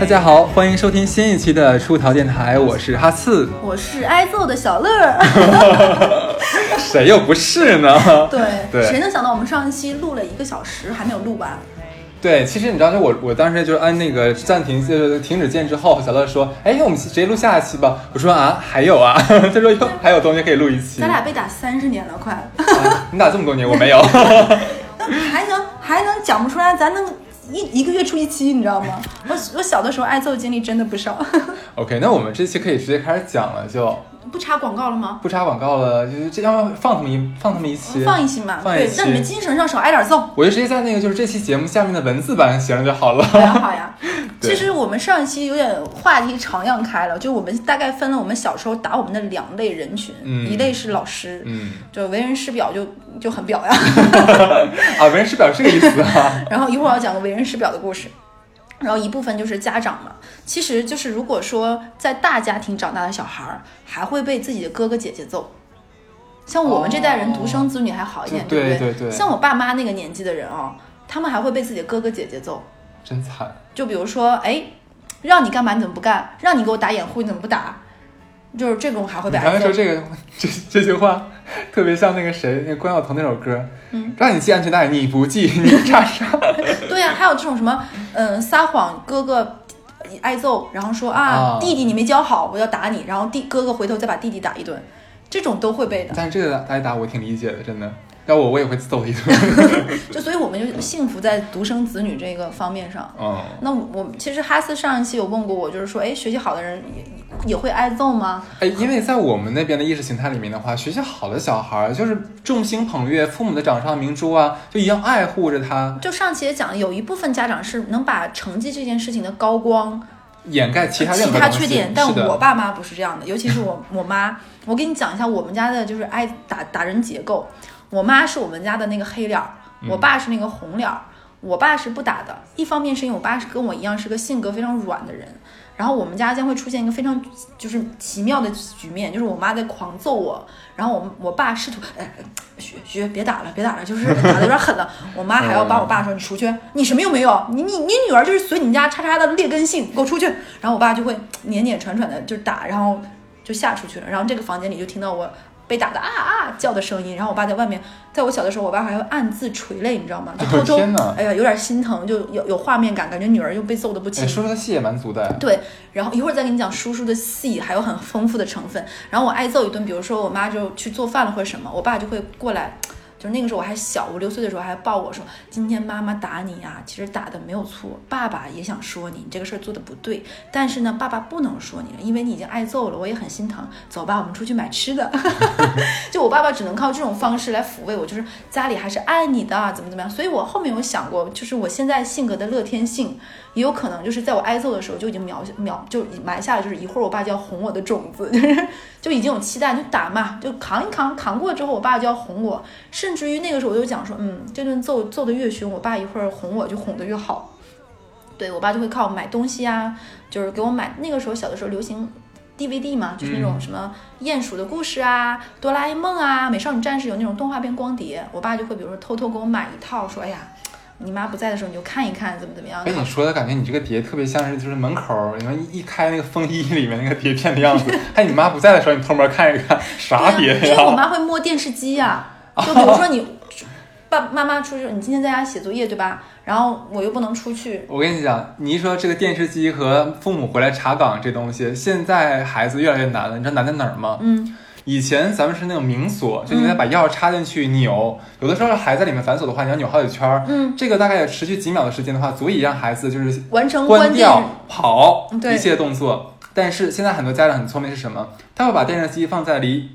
大家好，欢迎收听新一期的出逃电台，我是哈刺，我是挨揍的小乐。谁又不是呢？对对谁能想到我们上一期录了一个小时还没有录完？对，其实你知道，就我我当时就是按那个暂停就是停止键之后，小乐说，哎，我们直接录下一期吧。我说啊，还有啊，他说哟，还有东西可以录一期。咱俩被打三十年了，快，啊你打这么多年，我没有。那还能还能讲不出来，咱能一一个月出一期，你知道吗？我我小的时候挨揍经历真的不少。OK，那我们这期可以直接开始讲了，就不插广告了吗？不插广告了，就是这要放他们一放他们一期，放一期嘛，放一期，对让你们精神上少挨点揍。我就直接在那个就是这期节目下面的文字版写上就好了。好呀好呀，其实我们上一期有点话题长样开了，就我们大概分了我们小时候打我们的两类人群，嗯一类是老师，嗯，就为人师表就就很表呀。啊，为人师表是这个意思啊。然后一会儿要讲个为人师表的故事，然后一部分就是家长嘛。其实就是如果说在大家庭长大的小孩儿，还会被自己的哥哥姐姐揍。像我们这代人独生子女还好一点，哦对不对对像我爸妈那个年纪的人哦，他们还会被自己的哥哥姐姐揍。真惨。就比如说，哎，让你干嘛你怎么不干？让你给我打掩护你怎么不打？就是这种还会你刚被挨揍。才说这个这这句话，特别像那个谁，那个关晓彤那首歌，嗯，让你系安全带你不系，你叉叉。对呀、还有这种什么，嗯，撒谎哥哥挨揍，然后说啊，啊弟弟你没教好，我要打你，然后弟哥哥回头再把弟弟打一顿，这种都会被的。但是这个挨打我挺理解的，真的。要我我也会揍一顿。就所以我们就幸福在独生子女这个方面上。嗯，那我其实哈斯上一期有问过我，就是说，哎，学习好的人也也会挨揍吗？哎，因为在我们那边的意识形态里面的话，学习好的小孩儿就是众星捧月，父母的掌上明珠啊，就一样爱护着他，就上期也讲了，有一部分家长是能把成绩这件事情的高光掩盖其他任其他缺点，但我爸妈不是这样的，尤其是我我妈。我给你讲一下我们家的就是挨打打人结构。我妈是我们家的那个黑脸儿，我爸是那个红脸儿。我爸是不打的，一方面是因为我爸是跟我一样是个性格非常软的人，然后我们家将会出现一个非常就是奇妙的局面，就是我妈在狂揍我，然后我我爸试图哎学学别打了别打了，就是打的有点狠了，我妈还要把我爸说你出去，你什么又没有？你你你女儿就是随你们家叉叉的劣根性，给我出去。然后我爸就会撵撵喘喘的就打，然后就吓出去了，然后这个房间里就听到我。被打的啊啊叫的声音，然后我爸在外面，在我小的时候，我爸还会暗自垂泪，你知道吗？就 偷偷，哎呀，有点心疼，就有有画面感，感觉女儿又被揍的不轻哎，。叔叔的戏也蛮足的。对，然后一会儿再给你讲叔叔的戏，还有很丰富的成分。然后我挨揍一顿，比如说我妈就去做饭了或者什么，我爸就会过来，就是那个时候我还小，五六岁的时候还抱我说：“今天妈妈打你啊、其实打的没有错，爸爸也想说你，你这个事儿做的不对，但是呢，爸爸不能说你了，因为你已经挨揍了，我也很心疼。走吧，我们出去买吃的。”就我爸爸只能靠这种方式来抚慰我，就是家里还是爱你的，怎么怎么样。所以我后面有想过，就是我现在性格的乐天性，也有可能就是在我挨揍的时候就已经描描就埋下了，就是一会儿我爸就要哄我的种子，就是就已经有期待，就打嘛，就扛一扛，扛过之后我爸就要哄我，甚至于那个时候我就讲说，嗯，这顿揍揍的越凶，我爸一会儿哄我就哄得越好。对我爸就会靠买东西啊，就是给我买。那个时候小的时候流行 DVD 嘛，就是那种什么鼹鼠的故事啊、哆啦 A 梦啊、美少女战士有那种动画片光碟，我爸就会比如说偷偷给我买一套，说哎呀，你妈不在的时候你就看一看，怎么怎么样。哎，你说的感觉你这个碟特别像是就是门口儿你们一一开那个风衣里面那个碟片的样子，还你妈不在的时候你偷摸看一看，啥碟呀啊因为我？妈会摸电视机呀、就比如说你爸妈妈出去，你今天在家写作业对吧？然后我又不能出去，我跟你讲，你一说这个电视机和父母回来查岗这东西，现在孩子越来越难了。你知道难在哪儿吗？嗯，以前咱们是那种明锁，就你得把钥匙插进去扭，有的时候还在里面反锁的话，你要扭好几圈儿。嗯，这个大概也持续几秒的时间的话，足以让孩子就是完成关掉、跑对一切动作。但是现在很多家长很聪明是什么？他会把电视机放在离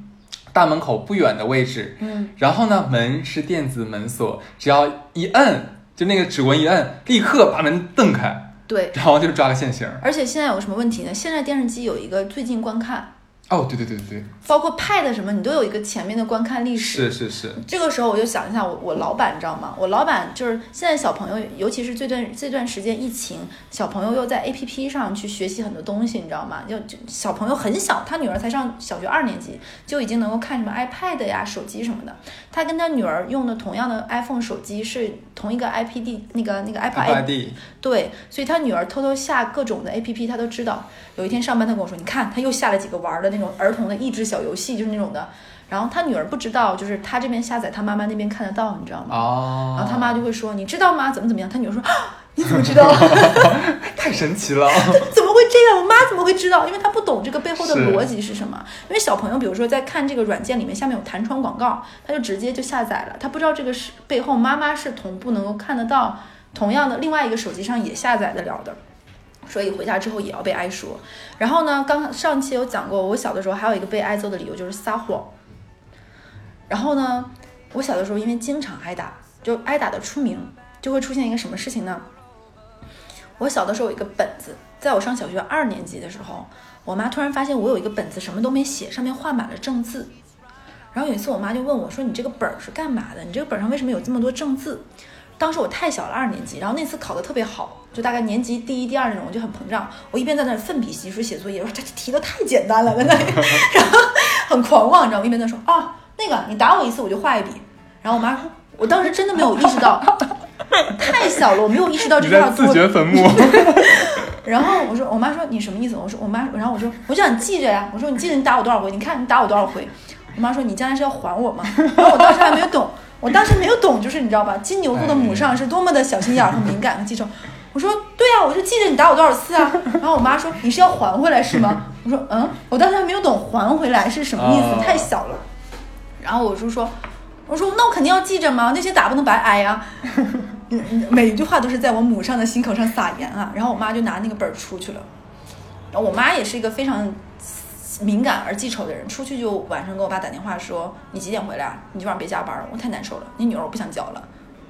大门口不远的位置，嗯，然后呢，门是电子门锁，只要一摁，就那个指纹一摁，立刻把门蹬开，对。然后就抓个现行。而且现在有什么问题呢？现在电视机有一个最近观看，哦，对对对对对，包括 Pad 什么，你都有一个前面的观看历史。是是是，这个时候我就想一下我我老板，你知道吗？我老板就是现在小朋友，尤其是这段这段时间疫情，小朋友又在 A P P 上去学习很多东西，你知道吗？就就小朋友很小，他女儿才上小学二年级，就已经能够看什么 iPad 呀、手机什么的。他跟他女儿用的同样的 iPhone 手机是同一个 I P D 那个那个 iPad，iPad 对，所以他女儿偷偷下各种的 A P P，他都知道。有一天上班，他跟我说：“你看，他又下了几个玩的那种儿童的益智小游戏，就是那种的。”然后他女儿不知道，就是他这边下载，他妈妈那边看得到，你知道吗？哦，然后他妈就会说：“你知道吗？怎么怎么样？”他女儿说：“啊你怎么知道？太神奇了，怎么会这样？我妈怎么会知道？因为她不懂这个背后的逻辑是什么。因为小朋友，比如说在看这个软件里面，下面有弹窗广告，他就直接就下载了，他不知道这个是背后妈妈是同步能够看得到，同样的另外一个手机上也下载得了的。所以回家之后也要被挨说。然后呢，刚上期有讲过，我小的时候还有一个被挨揍的理由就是撒谎。然后呢，我小的时候因为经常挨打，就挨打的出名，就会出现一个什么事情呢？我小的时候有一个本子，在我上小学二年级的时候，我妈突然发现我有一个本子什么都没写，上面画满了正字。然后有一次我妈就问我说：“你这个本儿是干嘛的？你这个本上为什么有这么多正字？”当时我太小了，二年级，然后那次考得特别好，就大概年级第一、第二那种，我就很膨胀。我一边在那奋笔疾书写作业，我说这题都太简单了，在那里，然后很狂妄，你知道吗？一边在说啊，那个你打我一次我就画一笔。然后我妈说，我当时真的没有意识到，太小了，我没有意识到这你在自句话多掘坟墓，然后我说，我妈说你什么意思？我说我妈，然后我说我就想记着呀。我说你记得你打我多少回？你看你打我多少回？我妈说你将来是要还我吗？然后我当时还没有懂，我当时没有懂，就是你知道吧？金牛座的母上是多么的小心眼儿和敏感和记仇。我说对啊、我就记着你打我多少次啊。然后我妈说你是要还回来是吗？我说嗯，我当时还没有懂还回来是什么意思，哦太小了。然后我就说，我说那我肯定要记着嘛，那些打不能白挨呀、嗯嗯每一句话都是在我母上的心口上撒盐啊。然后我妈就拿那个本儿出去了。然后我妈也是一个非常敏感而记仇的人，出去就晚上给我爸打电话说：“你几点回来？你今晚别加班了，我太难受了，你女儿我不想教了，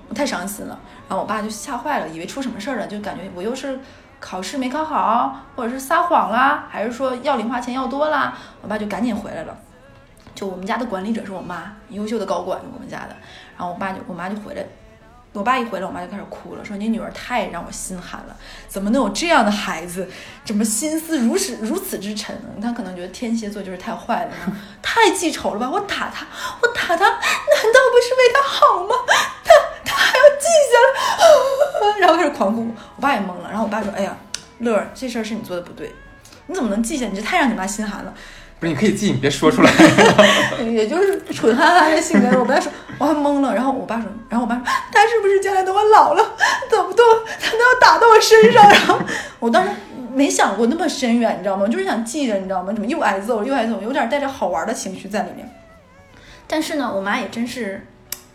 我太伤心了。”然后我爸就吓坏了，以为出什么事儿了，就感觉我又是考试没考好，或者是撒谎啦，还是说要零花钱要多啦。我爸就赶紧回来？了。就我们家的管理者是我妈，优秀的高管，我们家的。然后我爸就我妈就回来，我爸一回来，我妈就开始哭了，说你女儿太让我心寒了，怎么能有这样的孩子？怎么心思如此如此之沉呢？他可能觉得天蝎座就是太坏了，太记仇了吧？我打他，我打他，难道不是为他好吗？他他还要记下来，然后开始狂哭。我爸也懵了，然后我爸说：“哎呀，乐儿，这事儿是你做的不对，你怎么能记下？你这太让你妈心寒了。”不是你可以记，你别说出来。也就是蠢憨憨的性格。我爸说，我还懵了。然后我爸说，然后我爸说，他是不是将来等我老了，怎么都他都要打到我身上？然后 我当时没想过那么深远，你知道吗？就是想记着，你知道吗？怎么又挨揍又挨揍，有点带着好玩的情绪在里面。但是呢，我妈也真是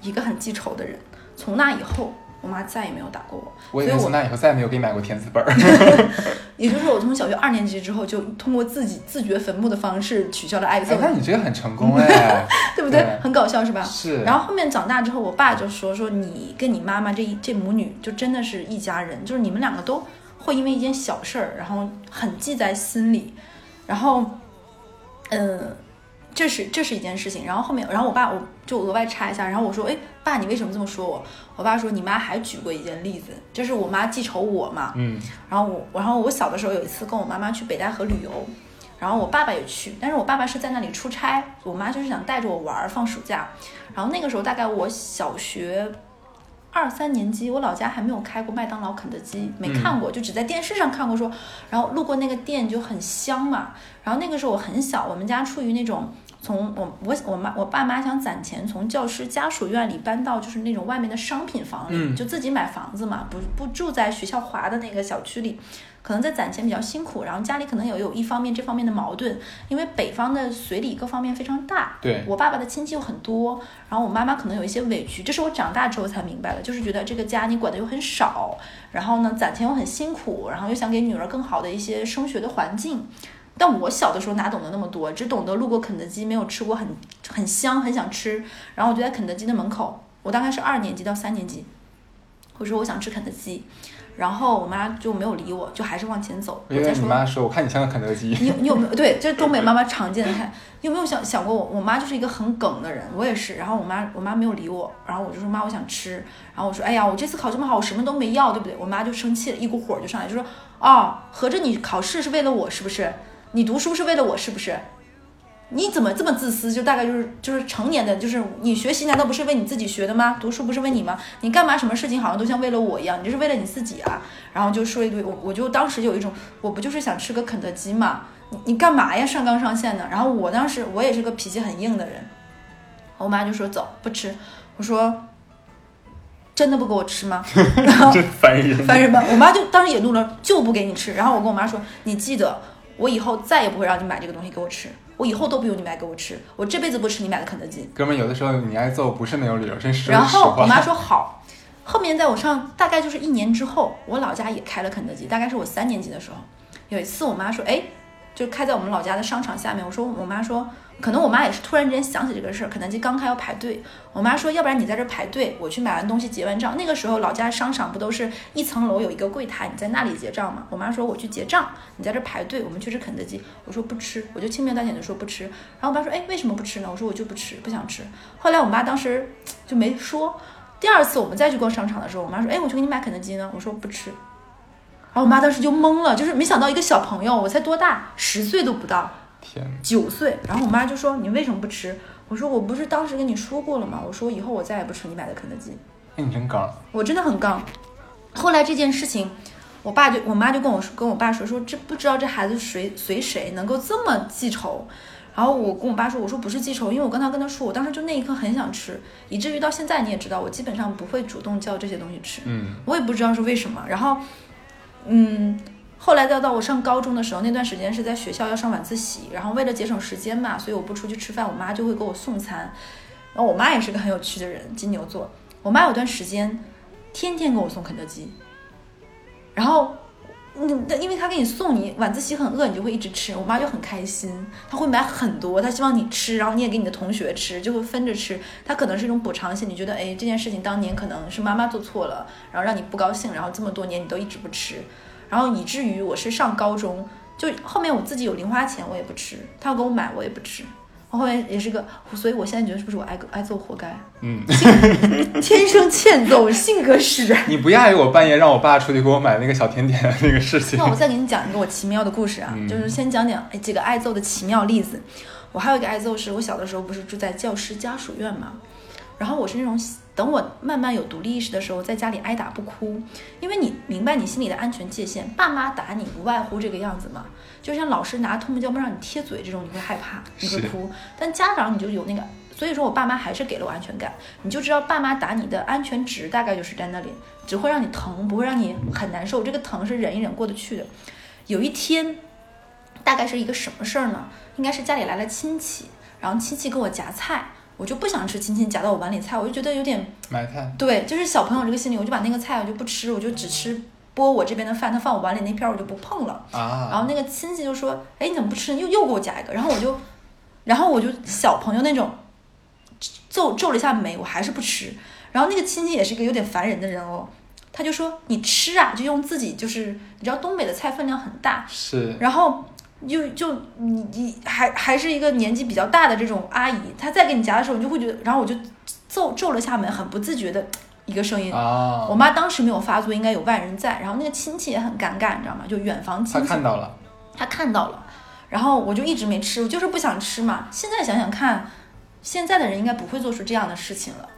一个很记仇的人。从那以后，我妈再也没有打过我。我以为所以从那以后再也没有给你买过田字本儿。也就是我从小学二年级之后，就通过自己自掘坟墓的方式取消了挨揍哎，，那你这个很成功 哎。对不对对？很搞笑是吧？是。然后后面长大之后，我爸就说说你跟你妈妈这一这母女就真的是一家人，就是你们两个都会因为一件小事儿，然后很记在心里，然后，嗯，这是这是一件事情。然后后面，然后我爸我就额外插一下，然后我说，哎，爸，你为什么这么说我？我爸说，你妈还举过一件例子，就是我妈记仇我嘛，嗯，然后我，然后我小的时候有一次跟我妈妈去北戴河旅游，然后我爸爸也去，但是我爸爸是在那里出差，我妈就是想带着我玩儿放暑假。然后那个时候大概我小学二三年级，我老家还没有开过麦当劳、肯德基，没看过，就只在电视上看过说，然后路过那个店就很香嘛。然后那个时候我很小，我们家处于那种。从我我我妈我爸妈想攒钱，从教师家属院里搬到就是那种外面的商品房里，嗯就自己买房子嘛，不不住在学校划的那个小区里，可能在攒钱比较辛苦，然后家里可能也有一方面这方面的矛盾，因为北方的随礼各方面非常大，对我爸爸的亲戚又很多，然后我妈妈可能有一些委屈，这是我长大之后才明白的，就是觉得这个家你管的又很少，然后呢攒钱又很辛苦，然后又想给女儿更好的一些升学的环境。但我小的时候哪懂得那么多，只懂得路过肯德基，没有吃过很很香，很想吃。然后我就在肯德基的门口，我大概是二年级到三年级，我说我想吃肯德基，然后我妈就没有理我，就还是往前走。因为你妈说，我看你像个肯德基。你有你有没有对，这是东北妈妈常见的态，你有没有想想过我？我妈就是一个很梗的人，我也是。然后我妈我妈没有理我，然后我就说妈，我想吃。然后我说哎呀，我这次考这么好，我什么都没要，对不对？我妈就生气了，一股火就上来，就说哦，合着你考试是为了我是不是？你读书是为了我是不是？你怎么这么自私？就大概就是就是成年的，就是你学习难道不是为你自己学的吗？读书不是为你吗？你干嘛什么事情好像都像为了我一样？你这是为了你自己啊！然后就说一堆，我我就当时有一种，我不就是想吃个肯德基嘛？你你干嘛呀？上纲上线的。然后我当时我也是个脾气很硬的人，我妈就说走不吃，我说真的不给我吃吗？然后真烦人。烦人吧？我妈就当时也怒了，就不给你吃。然后我跟我妈说，你记得我以后再也不会让你买这个东西给我吃，我以后都不用你买给我吃，我这辈子不吃你买的肯德基。哥们儿，有的时候你挨揍不是没有理由，真是然。后我妈说好。后面在我上大概就是一年之后，我老家也开了肯德基，大概是我三年级的时候。有一次我妈说，哎，就开在我们老家的商场下面。我说我妈说，可能我妈也是突然之间想起这个事儿，肯德基刚开要排队。我妈说，要不然你在这排队，我去买完东西结完账。那个时候老家商场不都是一层楼有一个柜台，你在那里结账吗？我妈说我去结账，你在这排队，我们去吃肯德基。我说不吃，我就轻描淡写的说不吃。然后我妈说，哎，为什么不吃呢？我说我就不吃，不想吃。后来我妈当时就没说。第二次我们再去逛商场的时候，我妈说：“哎，我去给你买肯德基呢。”我说：“不吃。”然后我妈当时就懵了，就是没想到一个小朋友，我才多大，十岁都不到，天，九岁。然后我妈就说：“你为什么不吃？”我说：“我不是当时跟你说过了吗？我说以后我再也不吃你买的肯德基。哎，你真刚。我真的很刚。后来这件事情，我爸就我妈就跟我说，跟我爸说说，这不知道这孩子随随谁能够这么记仇。然后我跟我爸说，我说不是记仇，因为我刚才跟他说，我当时就那一刻很想吃，以至于到现在你也知道，我基本上不会主动叫这些东西吃。嗯，我也不知道是为什么。然后，嗯，后来再到我上高中的时候，那段时间是在学校要上晚自习，然后为了节省时间嘛，所以我不出去吃饭，我妈就会给我送餐。然后我妈也是个很有趣的人，金牛座。我妈有段时间天天给我送肯德基，然后。你因为他给你送，你晚自习很饿，你就会一直吃。我妈就很开心，她会买很多，她希望你吃，然后你也给你的同学吃，就会分着吃。她可能是一种补偿性，你觉得哎这件事情当年可能是妈妈做错了，然后让你不高兴，然后这么多年你都一直不吃，然后以至于我是上高中，就后面我自己有零花钱我也不吃，她要给我买我也不吃。后面也是个，所以我现在觉得是不是我挨挨揍活该？嗯，天生欠揍，性格使然。你不亚于我半夜让我爸出去给我买那个小甜点的那个事情。那我再给你讲一个我奇妙的故事啊，嗯就是先讲讲哎几个挨揍的奇妙例子。我还有一个挨揍是，我小的时候不是住在教师家属院嘛，然后我是那种等我慢慢有独立意识的时候，在家里挨打不哭，因为你明白你心里的安全界限。爸妈打你无外乎这个样子嘛，就像老师拿透明胶布让你贴嘴这种，你会害怕，你会哭。但家长你就有那个，所以说我爸妈还是给了我安全感，你就知道爸妈打你的安全值大概就是在那里，只会让你疼，不会让你很难受。这个疼是忍一忍过得去的。有一天，大概是一个什么事儿呢？应该是家里来了亲戚，然后亲戚给我夹菜，我就不想吃亲戚夹到我碗里菜，我就觉得有点买菜，对，就是小朋友这个心理，我就把那个菜我就不吃，我就只吃拨我这边的饭，他放我碗里那片儿我就不碰了。然啊，后那个亲戚就说：“哎，你怎么不吃？又又给我夹一个。”然后我就，然后我就小朋友那种皱皱了一下眉，我还是不吃。然后那个亲戚也是一个有点烦人的人哦，他就说：“你吃啊！”就用自己就是你知道东北的菜分量很大，是然后就就你你还还是一个年纪比较大的这种阿姨，她再给你夹的时候，你就会觉得，然后我就皱皱了下眉，很不自觉的一个声音。啊我，妈当时没有发作，应该有外人在，然后那个亲戚也很尴尬，你知道吗？就远房亲他戚，看到了，他看到了，然后我就一直没吃，我就是不想吃嘛。现在想想看，现在的人应该不会做出这样的事情了，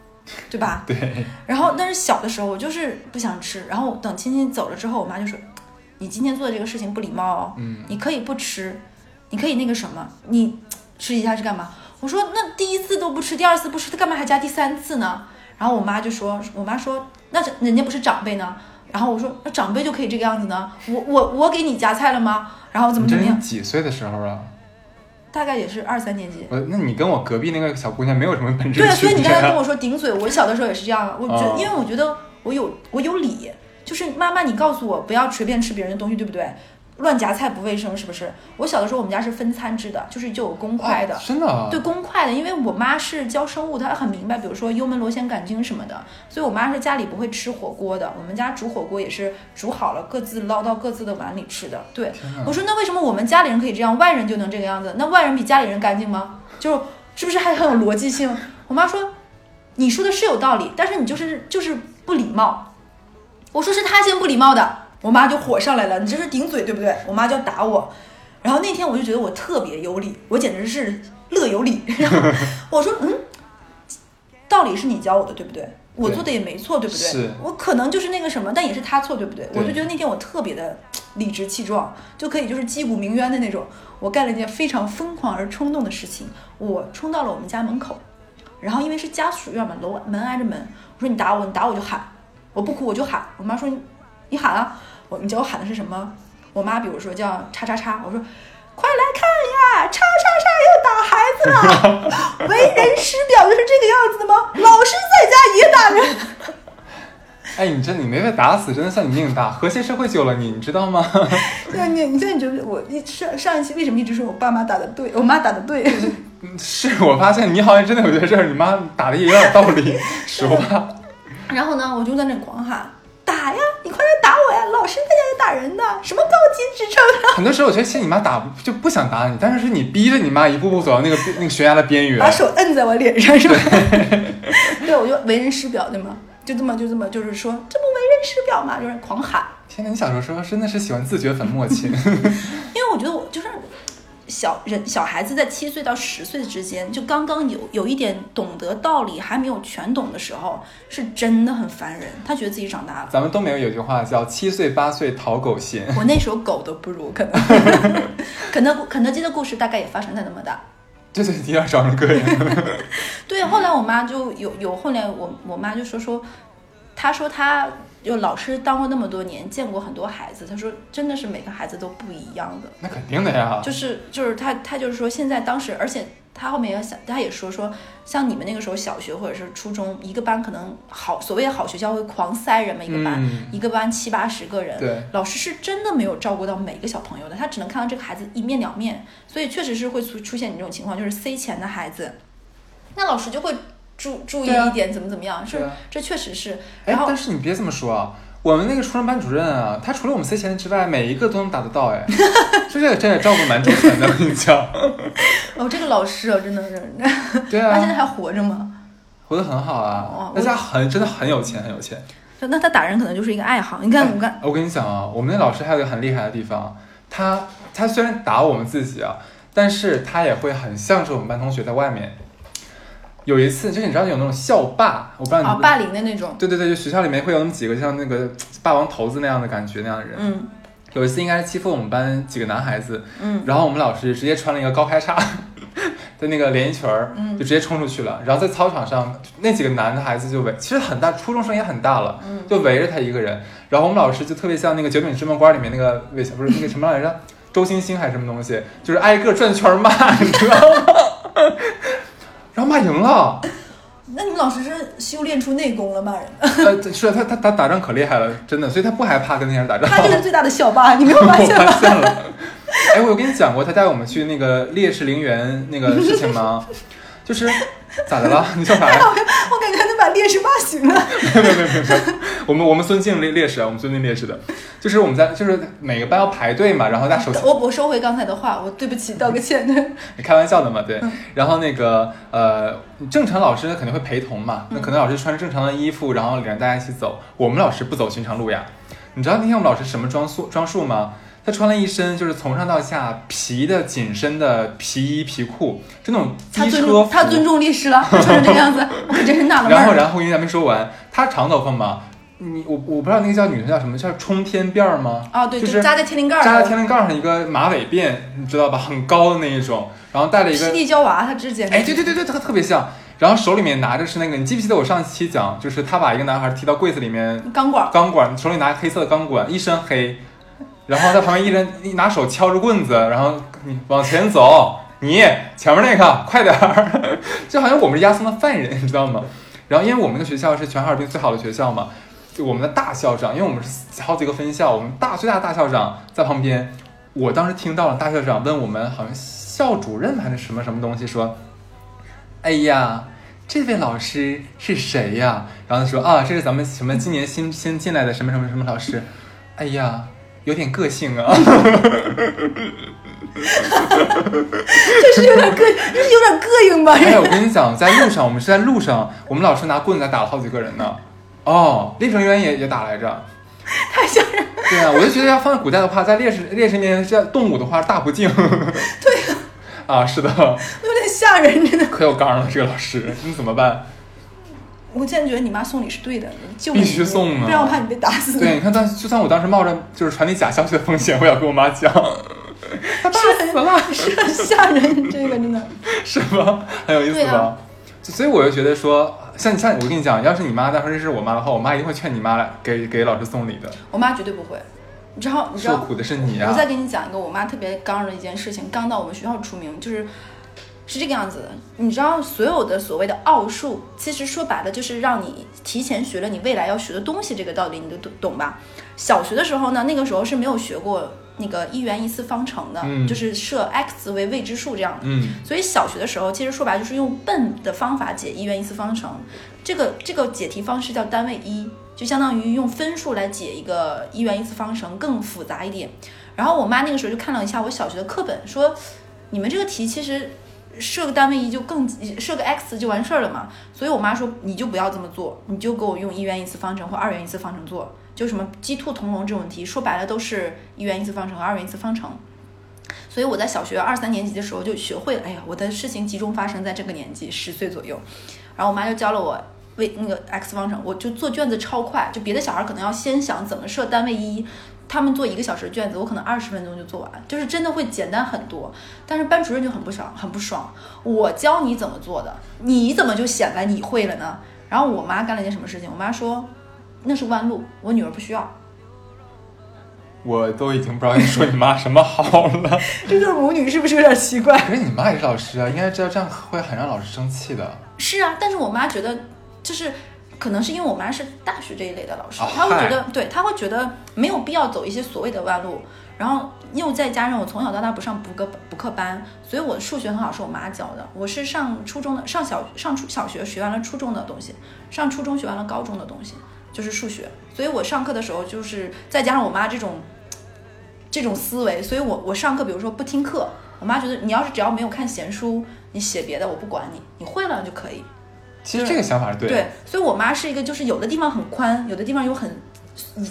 对吧？对，然后但是小的时候我就是不想吃，然后等亲戚走了之后，我妈就说：“你今天做的这个事情不礼貌哦，嗯，你可以不吃，你可以那个什么，你吃一下是干嘛？”我说：“那第一次都不吃，第二次不吃，他干嘛还加第三次呢？”然后我妈就说：“我妈说，那人家不是长辈呢。”然后我说：“那长辈就可以这个样子呢？我我我给你夹菜了吗？然后怎么怎么样？几岁的时候啊？大概也是二三年级。呃那你跟我隔壁那个小姑娘没有什么本质对啊，对所以你刚才跟啊。我说顶嘴，我小的时候也是这样。我觉因为我觉得我有我有理，就是妈妈，你告诉我不要随便吃别人的东西，对不对？乱夹菜不卫生，是不是？我小的时候我们家是分餐制的，就是就有公筷的。真的啊？对公筷的，因为我妈是教生物，她很明白，比如说幽门螺旋杆菌什么的，所以我妈是家里不会吃火锅的。我们家煮火锅也是煮好了，各自捞到各自的碗里吃的。对，我说那为什么我们家里人可以这样，外人就能这个样子？那外人比家里人干净吗？就是不是还很有逻辑性？我妈说，你说的是有道理，但是你就是就是不礼貌。我说是他先不礼貌的，我妈就火上来了，你这是顶嘴对不对？我妈就要打我。然后那天我就觉得我特别有理，我简直是乐有理。然后我说，嗯，道理是你教我的对不对？我做的也没错对不对？是我可能就是那个什么，但也是他错对不对？对我就觉得那天我特别的理直气壮，就可以就是击鼓鸣冤的那种。我干了一件非常疯狂而冲动的事情，我冲到了我们家门口，然后因为是家属院嘛，楼门挨着门，我说你打我，你打我就喊，我不哭我就喊。我妈说你你喊啊，我你知道我喊的是什么？我妈比如说叫叉叉叉，我说快来看呀，叉叉叉又打孩子了，为人师表就是这个样子的吗？老师在家也打人。哎，你这你没被打死，真的算你命大。和谐社会救了你，你知道吗？对啊，你你现在觉得我一上上一期为什么一直说我爸妈打的对，我妈打的对？是我发现你好像真的有些事儿，你妈打的也有点道理，实话。然后呢，我就在那狂喊打呀，你快来打我呀！老师在家也打人的，什么高级职称啊？很多时候我觉得其实你妈打就不想打你，但是是你逼着你妈一步步走到那个那个悬崖的边缘把。手摁在我脸上是吧？对，我就为人师表对吗？就这么就这么就是说，这不为人师表嘛？就是狂喊。天哪，你小时候说真的是喜欢自掘坟墓亲，因为我觉得我就是小人小孩子在七岁到十岁之间，就刚刚有有一点懂得道理，还没有全懂的时候，是真的很烦人。他觉得自己长大了。咱们东北有句话叫“七岁八岁讨狗嫌我那时候狗都不如，可能肯德肯德基的故事大概也发生在那么大。”，这就是第二招人个人。对，后来我妈就有有，后来我我妈就说说，她说他就老师当过那么多年，见过很多孩子，他说真的是每个孩子都不一样的。那肯定的呀，就是就是他他就是说现在当时，而且他后面也想，他也说说，像你们那个时候小学或者是初中，一个班可能好所谓的好学校会狂塞人嘛，一个班、嗯。一个班七八十个人，对。老师是真的没有照顾到每个小朋友的，他只能看到这个孩子一面两面，所以确实是会出出现你这种情况，就是塞钱的孩子，那老师就会注注意一点，怎么怎么样，是这确实是，哎但是你别这么说啊。我们那个初中班主任啊，他除了我们塞钱之外，每一个都能打得到，哎，就这个这也照顾蛮周全的，我跟你讲。哦这个老师啊真的是，对啊，他现在还活着吗？活得很好哦啊，那家很真的很有钱，很有钱。那他打人可能就是一个爱好，你看我看。我跟你讲啊，我们那老师还有一个很厉害的地方，他他虽然打我们自己啊，但是他也会很向着我们班同学在外面。有一次，就是你知道有那种校霸，我不知道你啊，霸凌的那种，对对对，就学校里面会有那么几个像那个 霸王头子那样的感觉那样的人。嗯有一次应该是欺负我们班几个男孩子，嗯，然后我们老师直接穿了一个高开叉 的那个连衣裙儿，嗯就直接冲出去了。然后在操场上，那几个男的孩子就围，其实很大，初中生也很大了，嗯就围着他一个人。然后我们老师就特别像那个《九品芝麻官》里面那个魏小，不是那个什么来着，周星星还是什么东西，就是挨个转圈骂，你知道吗？然后骂赢了，那你们老师是修炼出内功了骂人，呃，是他他他打仗可厉害了，真的，所以他不害怕跟那些人打仗。他就是最大的校霸，你没有我发现吗？发现了。哎，我有跟你讲过他带我们去那个烈士陵园那个事情吗？就是咋的了？你笑啥呀？我感觉他能把烈士骂醒了。没有没有没有没有，我们我们尊敬烈烈士啊，我们尊敬烈士的，就是我们在就是每个班要排队嘛，然后大家手我我收回刚才的话，我对不起，道个歉。对，你开玩笑的嘛，对。然后那个呃，正常老师肯定会陪同嘛，那可能老师穿着正常的衣服，然后领着大家一起走。我们老师不走寻常路呀。你知道那天我们老师什么装束装束吗？他穿了一身就是从上到下皮的紧身的皮衣皮裤，就那种他尊机车服。重他尊重烈士了，穿成这个样子，我可真是纳了 闷然后，然后我跟你还没说完，他长头发嘛，你我我不知道那个叫女生叫什么，叫冲天辫儿吗？哦，对，就就是扎在天灵盖儿上，扎在天灵盖上一个马尾辫，你知道吧？很高的那一种，然后戴了一个霹雳娇娃，他之前哎，对对对对，特特别像。然后手里面拿着是那个，你记不记得我上期讲，就是他把一个男孩踢到柜子里面，钢管，钢管手里拿黑色的钢管，一身黑，然后在旁边一人一拿手敲着棍子，然后你往前走，你前面那个快点儿，就好像我们是押送的犯人，你知道吗？然后因为我们的学校是全哈尔滨最好的学校嘛，就我们的大校长，因为我们是好几个分校，我们大最大的大校长在旁边，我当时听到了大校长问我们，好像校主任还是什么什么东西，说：“哎呀，这位老师是谁呀？”然后他说：“啊，这是咱们什么今年新新进来的什么什么什么老师。”哎呀，有点个性啊。这是有点膈，这是有点膈应吧？哎，我跟你讲，在路上，我们是在路上，我们老师拿棍子打了好几个人呢。哦，烈士陵园也也打来着。太吓人。对啊，我就觉得要放在古代的话，在烈士烈士面前动武的话大不敬。对呀。啊，是的。有点吓人，真的。可有刚了，这个老师，你怎么办？我现在觉得你妈送礼是对的，就必须送啊，不然我怕你被打死。对，你看，但就算我当时冒着就是传递假消息的风险，我也要跟我妈讲。他打死了，是很吓人，这个真的 是吗？很有意思吧？所以我就觉得说，像像我跟你讲，要是你妈当时认识我妈的话，我妈一定会劝你妈来给给老师送礼的。我妈绝对不会，你知道？你知道？受苦的是你啊！我再给你讲一个我妈特别刚的一件事情，刚到我们学校出名，就是是这个样子的。你知道，所有的所谓的奥数，其实说白了就是让你提前学了你未来要学的东西，这个道理你都懂懂吧？小学的时候呢，那个时候是没有学过。那个一元一次方程的，就是设 x 为未知数这样的，所以小学的时候，其实说白就是用笨的方法解一元一次方程。这个这个解题方式叫单位一，就相当于用分数来解一个一元一次方程更复杂一点。然后我妈那个时候就看了一下我小学的课本，说你们这个题其实设个单位一就更设个 x 就完事儿了嘛。所以我妈说你就不要这么做，你就给我用一元一次方程或二元一次方程做。就什么鸡兔同笼这种题，说白了都是一元一次方程和二元一次方程。所以我在小学二三年级的时候就学会了。哎呀，我的事情集中发生在这个年纪，十岁左右。然后我妈就教了我为那个 x 方程，我就做卷子超快。就别的小孩可能要先想怎么设单位一，他们做一个小时的卷子，我可能二十分钟就做完，就是真的会简单很多。但是班主任就很不爽，很不爽。我教你怎么做的，你怎么就显摆你会了呢？然后我妈干了一件什么事情？我妈说。那是弯路，我女儿不需要。我都已经不知道你说你妈 什么好了。这对母女是不是有点奇怪？可是你妈也是老师啊，应该知道这样会很让老师生气的。是啊，但是我妈觉得，就是可能是因为我妈是大学这一类的老师，她会觉得，对，她会觉得没有必要走一些所谓的弯路。然后又再加上我从小到大不上补课补课班，所以我的数学很好，是我妈教的。我是上初中的，上小上初小学学完了初中的东西，上初中学完了高中的东西。就是数学，所以我上课的时候就是再加上我妈这种这种思维，所以我我上课比如说不听课，我妈觉得你要是只要没有看闲书，你写别的我不管你，你会了就可以。其实这个想法是对。对，所以我妈是一个就是有的地方很宽，有的地方又很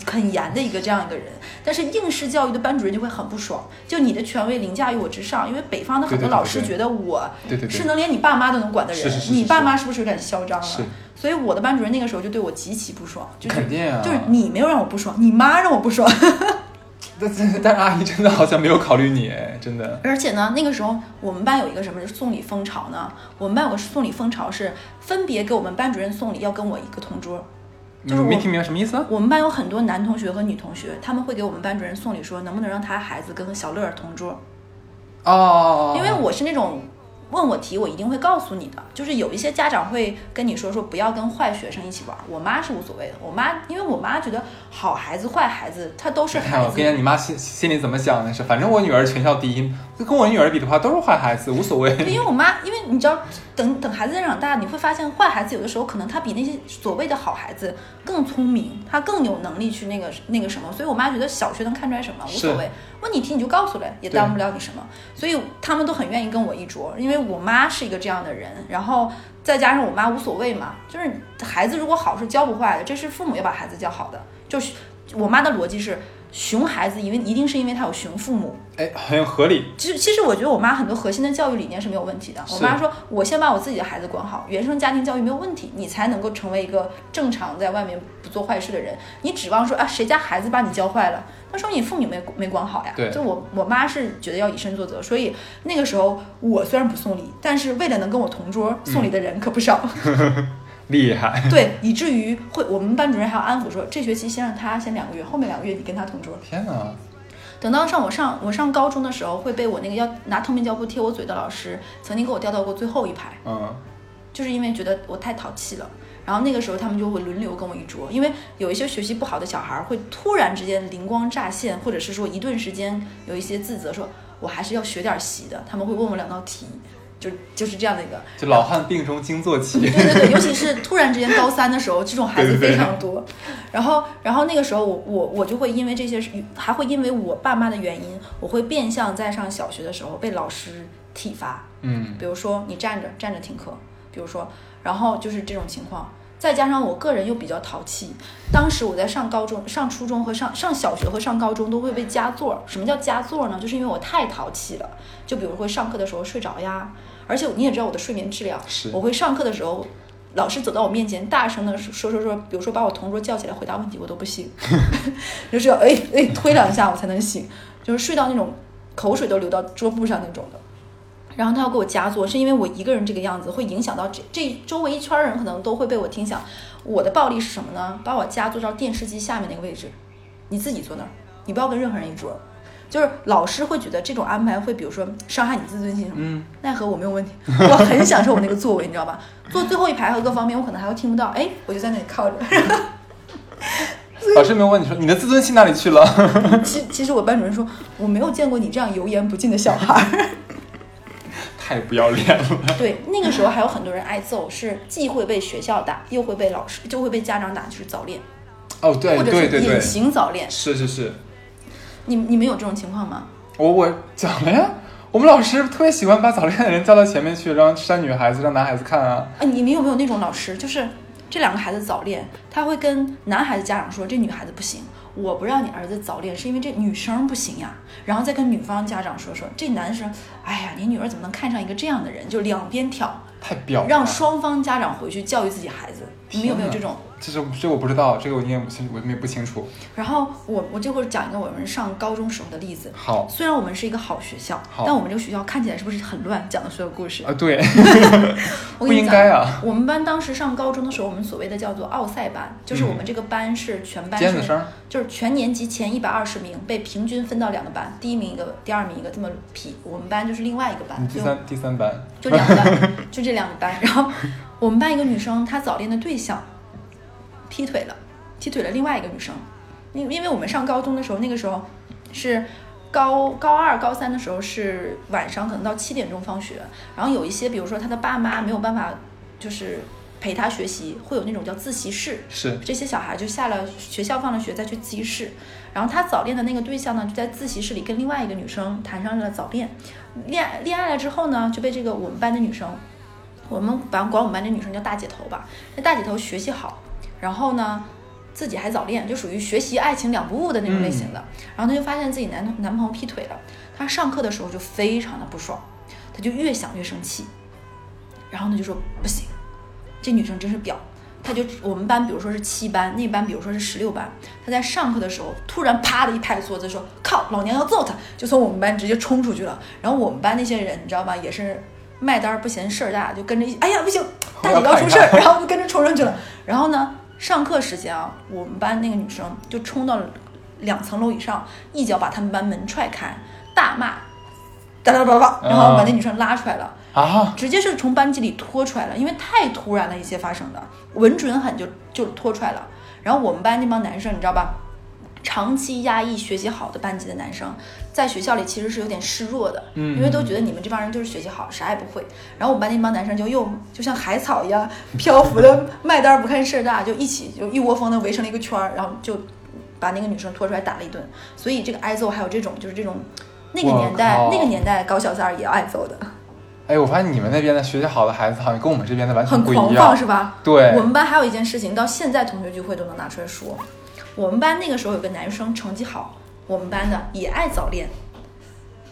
很严的一个这样一个人。但是应试教育的班主任就会很不爽，就你的权威凌驾于我之上，因为北方的很多老师觉得我是能连你爸妈都能管的人，你爸妈是不是有点嚣张了？所以我的班主任那个时候就对我极其不爽，就是肯定啊，就是你没有让我不爽，你妈让我不爽。但 但是阿姨真的好像没有考虑你，真的。而且呢，那个时候我们班有一个什么送礼风潮呢？我们班有个送礼风潮是分别给我们班主任送礼，要跟我一个同桌。就是没听明白什么意思？我们班有很多男同学和女同学，他们会给我们班主任送礼，说能不能让他孩子跟小乐同桌。哦。因为我是那种。问我题，我一定会告诉你的。就是有一些家长会跟你说说不要跟坏学生一起玩。我妈是无所谓的，我妈因为我妈觉得好孩子坏孩子她都是孩子。我跟你讲，你妈心心里怎么想的？是反正我女儿全校第一，跟我女儿比的话都是坏孩子，无所谓。因为我妈，因为你知道，等等孩子在长大，你会发现坏孩子有的时候可能他比那些所谓的好孩子更聪明，他更有能力去那个那个什么。所以我妈觉得小学能看出来什么无所谓。问你题你就告诉了，也耽误不了你什么，所以他们都很愿意跟我一桌，因为我妈是一个这样的人，然后再加上我妈无所谓嘛，就是孩子如果好是教不坏的，这是父母要把孩子教好的，就是我妈的逻辑是。熊孩子，因为一定是因为他有熊父母，哎，很合理。其实，其实我觉得我妈很多核心的教育理念是没有问题的。我妈说，我先把我自己的孩子管好，原生家庭教育没有问题，你才能够成为一个正常在外面不做坏事的人。你指望说啊，谁家孩子把你教坏了，那说明你父母没没管好呀。对，就我我妈是觉得要以身作则，所以那个时候我虽然不送礼，但是为了能跟我同桌，送礼的人可不少。厉害，对，以至于会我们班主任还要安抚说，这学期先让他先两个月，后面两个月你跟他同桌。天哪！等到上我上我上高中的时候，会被我那个要拿透明胶布贴我嘴的老师，曾经给我调到过最后一排。嗯，就是因为觉得我太淘气了。然后那个时候他们就会轮流跟我一桌，因为有一些学习不好的小孩儿会突然之间灵光乍现，或者是说一顿时间有一些自责，说我还是要学点习的，他们会问我两道题，就就是这样的一个。就老汉病中惊坐起。对对对，尤其是突然之间高三的时候，这种孩子非常多。然后，然后那个时候我我我就会因为这些，还会因为我爸妈的原因，我会变相在上小学的时候被老师体罚。嗯，比如说你站着站着听课，比如说，然后就是这种情况。再加上我个人又比较淘气，当时我在上高中、上初中和上上小学和上高中都会被加座。什么叫加座呢？就是因为我太淘气了，就比如会上课的时候睡着呀，而且你也知道我的睡眠质量，是我会上课的时候，老师走到我面前，大声的说说说，比如说把我同桌叫起来回答问题，我都不醒，就是要哎哎推两下我才能醒，就是睡到那种口水都流到桌布上那种的。然后他要给我加座，是因为我一个人这个样子会影响到这这周围一圈人，可能都会被我听响。我的暴力是什么呢？把我加坐到电视机下面那个位置，你自己坐那儿，你不要跟任何人一桌。就是老师会觉得这种安排会，比如说伤害你自尊心什么。嗯，奈何我没有问题，我很享受我那个座位，你知道吧？坐最后一排和各方面，我可能还会听不到。哎，我就在那里靠着。老师没有问你说你的自尊心哪里去了？其其实我班主任说，我没有见过你这样油盐不进的小孩儿。太不要脸了。对，那个时候还有很多人挨揍，是既会被学校打，又会被老师，就会被家长打，就是早恋，哦，对或者是隐对对隐，形早恋。是是是，你你们有这种情况吗？我我讲了呀。我们老师特别喜欢把早恋的人叫到前面去，让扇女孩子，让男孩子看啊。啊，你们有没有那种老师，就是这两个孩子早恋，他会跟男孩子家长说这女孩子不行，我不让你儿子早恋是因为这女生不行呀，然后再跟女方家长说说这男生，哎呀，你女儿怎么能看上一个这样的人，就两边挑，太表了，让双方家长回去教育自己孩子。你们有没有这种？这是这我不知道，这个我也不清，我也不清楚。然后我我这会儿讲一个我们上高中时候的例子。好虽然我们是一个好学校，但我们这个学校看起来是不是很乱？讲的所有故事，啊，对，不 我跟你讲应该啊，我们班当时上高中的时候，我们所谓的叫做奥赛班，就是我们这个班是全班是尖子生，就是全年级前一百二十名被平均分到两个班，第一名一个，第二名一个，这么匹。我们班就是另外一个班，第三第三班，就两个班，就这两个班。然后我们班一个女生，她早恋的对象劈腿了，劈腿了另外一个女生。因因为我们上高中的时候，那个时候是高高二、高三的时候是晚上可能到七点钟放学，然后有一些比如说他的爸妈没有办法就是陪他学习，会有那种叫自习室，是这些小孩就下了学校放了学再去自习室，然后他早恋的那个对象呢，就在自习室里跟另外一个女生谈上了早恋，恋爱恋爱了之后呢，就被这个我们班的女生，我们管管我们班这女生叫大姐头吧，那大姐头学习好，然后呢。自己还早恋，就属于学习爱情两不误的那种类型的。然后她就发现自己男男朋友劈腿了，她上课的时候就非常的不爽，她就越想越生气，然后呢就说不行，这女生真是婊。她就我们班比如说是七班，那班比如说是十六班，她在上课的时候突然啪的一拍桌子说靠，老娘要揍他，就从我们班直接冲出去了。然后我们班那些人你知道吧，也是卖单儿不嫌事儿大，就跟着一起，哎呀不行，大姐要出事儿，然后就跟着冲上去了。然后呢，上课时间啊，我们班那个女生就冲到了两层楼以上，一脚把他们班门踹开，大骂，哒哒哒哒，然后把那女生拉出来了。啊，直接是从班级里拖出来了，因为太突然了，一些发生的，稳准狠就就拖出来了。然后我们班那帮男生，你知道吧？长期压抑学习好的班级的男生，在学校里其实是有点示弱的，嗯因为都觉得你们这帮人就是学习好，啥也不会。然后我们班那帮男生就又就像海草一样漂浮的 卖单不看事儿大，就一起就一窝蜂的围成了一个圈儿，然后就把那个女生拖出来打了一顿。所以这个挨揍还有这种就是这种那个年代那个年代搞小三儿也要挨揍的。哎，我发现你们那边的学习好的孩子好像跟我们这边的完全很不一样狂放，是吧？对我们班还有一件事情，到现在同学聚会都能拿出来说。我们班那个时候有个男生成绩好，我们班的也爱早恋，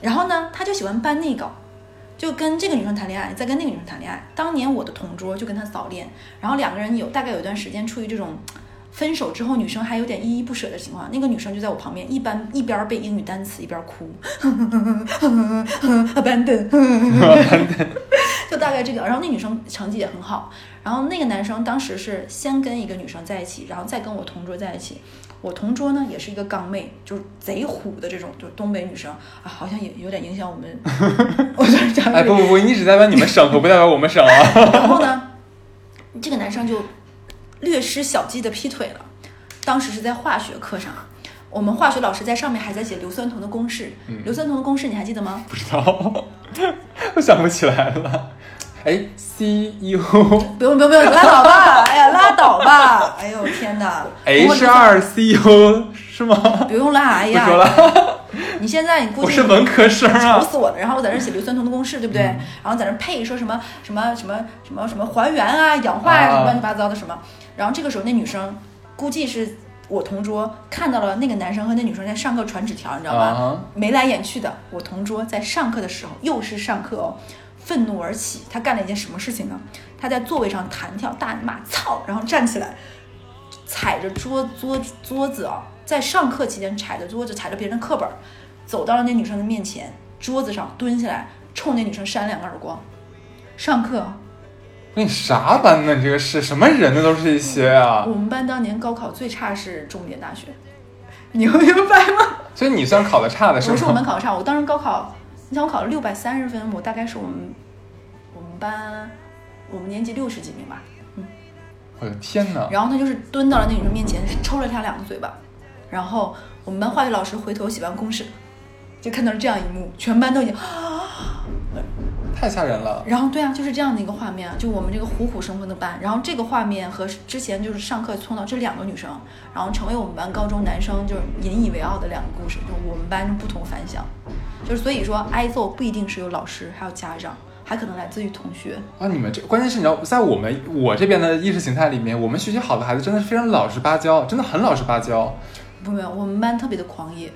然后呢，他就喜欢班内搞，就跟这个女生谈恋爱，再跟那个女生谈恋爱。当年我的同桌就跟他早恋，然后两个人有大概有一段时间处于这种分手之后，女生还有点依依不舍的情况。那个女生就在我旁边，一般一边背英语单词一边哭，abandon，就大概这个。然后那女生成绩也很好，然后那个男生当时是先跟一个女生在一起，然后再跟我同桌在一起。我同桌呢也是一个刚妹，就是贼虎的这种，就是东北女生啊，好像也有点影响我们。我就是这样。哎，不不不，你只代表你们省，可不代表我们省啊。然后呢，这个男生就略施小计的劈腿了。当时是在化学课上，我们化学老师在上面还在写硫酸铜的公式。硫酸铜的公式你还记得吗？不知道，我想不起来了。哎，Cu 不用不用不用，拉倒吧！哎呀，拉倒吧！哎呦天哪 H 二 Cu 是吗？不用啦！哎呀，不说了，你现在你估计我是文科生愁啊。死我了。然后我在那写硫酸铜的公式，对不对？嗯然后在那配说什么什么什么什么什么还原啊、氧化啊，啊什么乱七八糟的什么。然后这个时候那女生估计是我同桌看到了那个男生和那女生在上课传纸条，你知道吗？啊眉来眼去的。我同桌在上课的时候，又是上课哦，愤怒而起。他干了一件什么事情呢？他在座位上弹跳大骂操，然后站起来，踩着桌桌桌子啊、在上课期间踩着桌子，踩着别人的课本儿，走到了那女生的面前，桌子上蹲下来，冲那女生扇两个耳光。上课你啥班呢？你这个是什么人呢？都是一些啊我。们班当年高考最差是重点大学，你会明白吗？所以你算考的差的是不是我们？考的差，我当时高考，你想我考了六百三十分，我大概是我们我们班我们年级六十几名吧。嗯我的天哪！然后他就是蹲到了那女生面前，抽了她两个嘴巴，然后我们班化学老师回头写完公式，就看到了这样一幕，全班都已经，太吓人了。然后对啊，就是这样的一个画面啊，就我们这个虎虎生风的班，然后这个画面和之前就是上课碰到这两个女生，然后成为我们班高中男生就是引以为傲的两个故事，就我们班不同凡响，就是所以说挨揍不一定是有老师，还有家长，还可能来自于同学。啊，你们这关键是你知道，在我们我这边的意识形态里面，我们学习好的孩子真的是非常老实巴交，真的很老实巴交。不没有，我们班特别的狂野，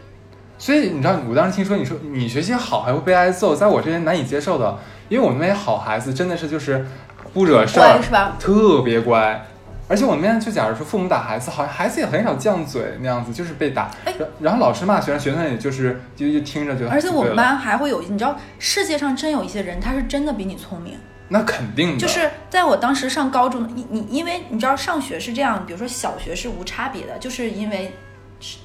所以你知道，我当时听说你说你学习好还会被挨揍，在我这边难以接受的，因为我们那些好孩子真的是就是不惹事儿，是吧？特别乖。而且我们那边就假如说父母打孩子，好像孩子也很少犟嘴那样子，就是被打。哎然然后老师骂学生，学生也就是就就听着就。而且我们班还会有，你知道，世界上真有一些人，他是真的比你聪明。那肯定的，就是在我当时上高中，你你因为你知道上学是这样，比如说小学是无差别的，就是因为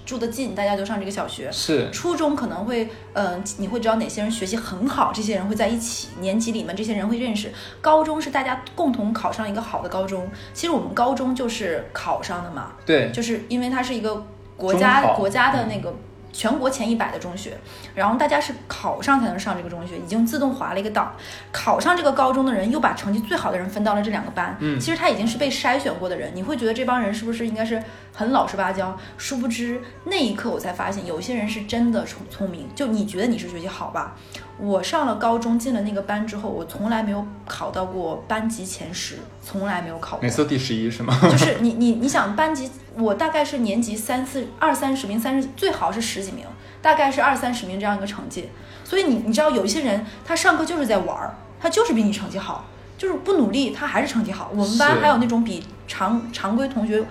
住得近，大家都上这个小学。是。初中可能会，嗯、你会知道哪些人学习很好，这些人会在一起，年级里面这些人会认识。高中是大家共同考上一个好的高中，其实我们高中就是考上的嘛，对，就是因为它是一个国家国家的那个全国前一百的中学，然后大家是考上才能上这个中学，已经自动划了一个档。考上这个高中的人又把成绩最好的人分到了这两个班，嗯其实他已经是被筛选过的人，你会觉得这帮人是不是应该是很老实巴交？殊不知那一刻我才发现，有些人是真的聪聪明。就你觉得你是学习好吧？我上了高中进了那个班之后，我从来没有考到过班级前十，从来没有考过每。次都第十一是吗？就是你你你想班级，我大概是年级三四二三十名，三十最好是十几名，大概是二三十名这样一个成绩。所以你你知道有一些人他上课就是在玩儿，他就是比你成绩好，就是不努力他还是成绩好。我们班还有那种比常常规同学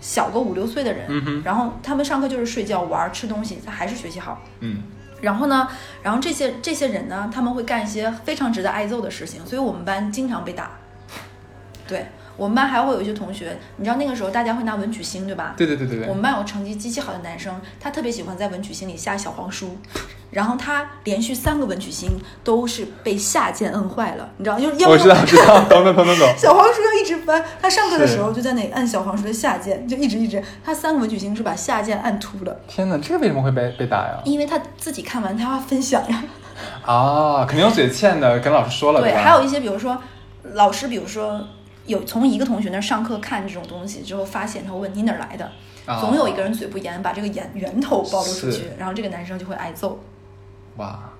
小个五六岁的人，嗯，然后他们上课就是睡觉玩儿吃东西，他还是学习好。嗯，然后呢，然后这些这些人呢，他们会干一些非常值得挨揍的事情，所以我们班经常被打。对我们班还会有一些同学，你知道那个时候大家会拿文曲星，对吧？对对对对对，我们班有成绩极其好的男生，他特别喜欢在文曲星里下小黄书，然后他连续三个文曲星都是被下键摁坏了，你知道，就是要我知道我知道，懂懂懂懂懂。小黄书要一直翻，他上课的时候就在那里按小黄书的下键，就一直一直，他三个文曲星是把下键按秃了，天哪，这个为什么会被被打呀？因为他自己看完他要分享呀。啊，肯定有嘴欠的，跟老师说了，对，还有一些，比如说老师，比如说有从一个同学那儿上课看这种东西之后，发现他会问你哪儿来的，啊。总有一个人嘴不严，把这个源源头暴露出去，然后这个男生就会挨揍。哇，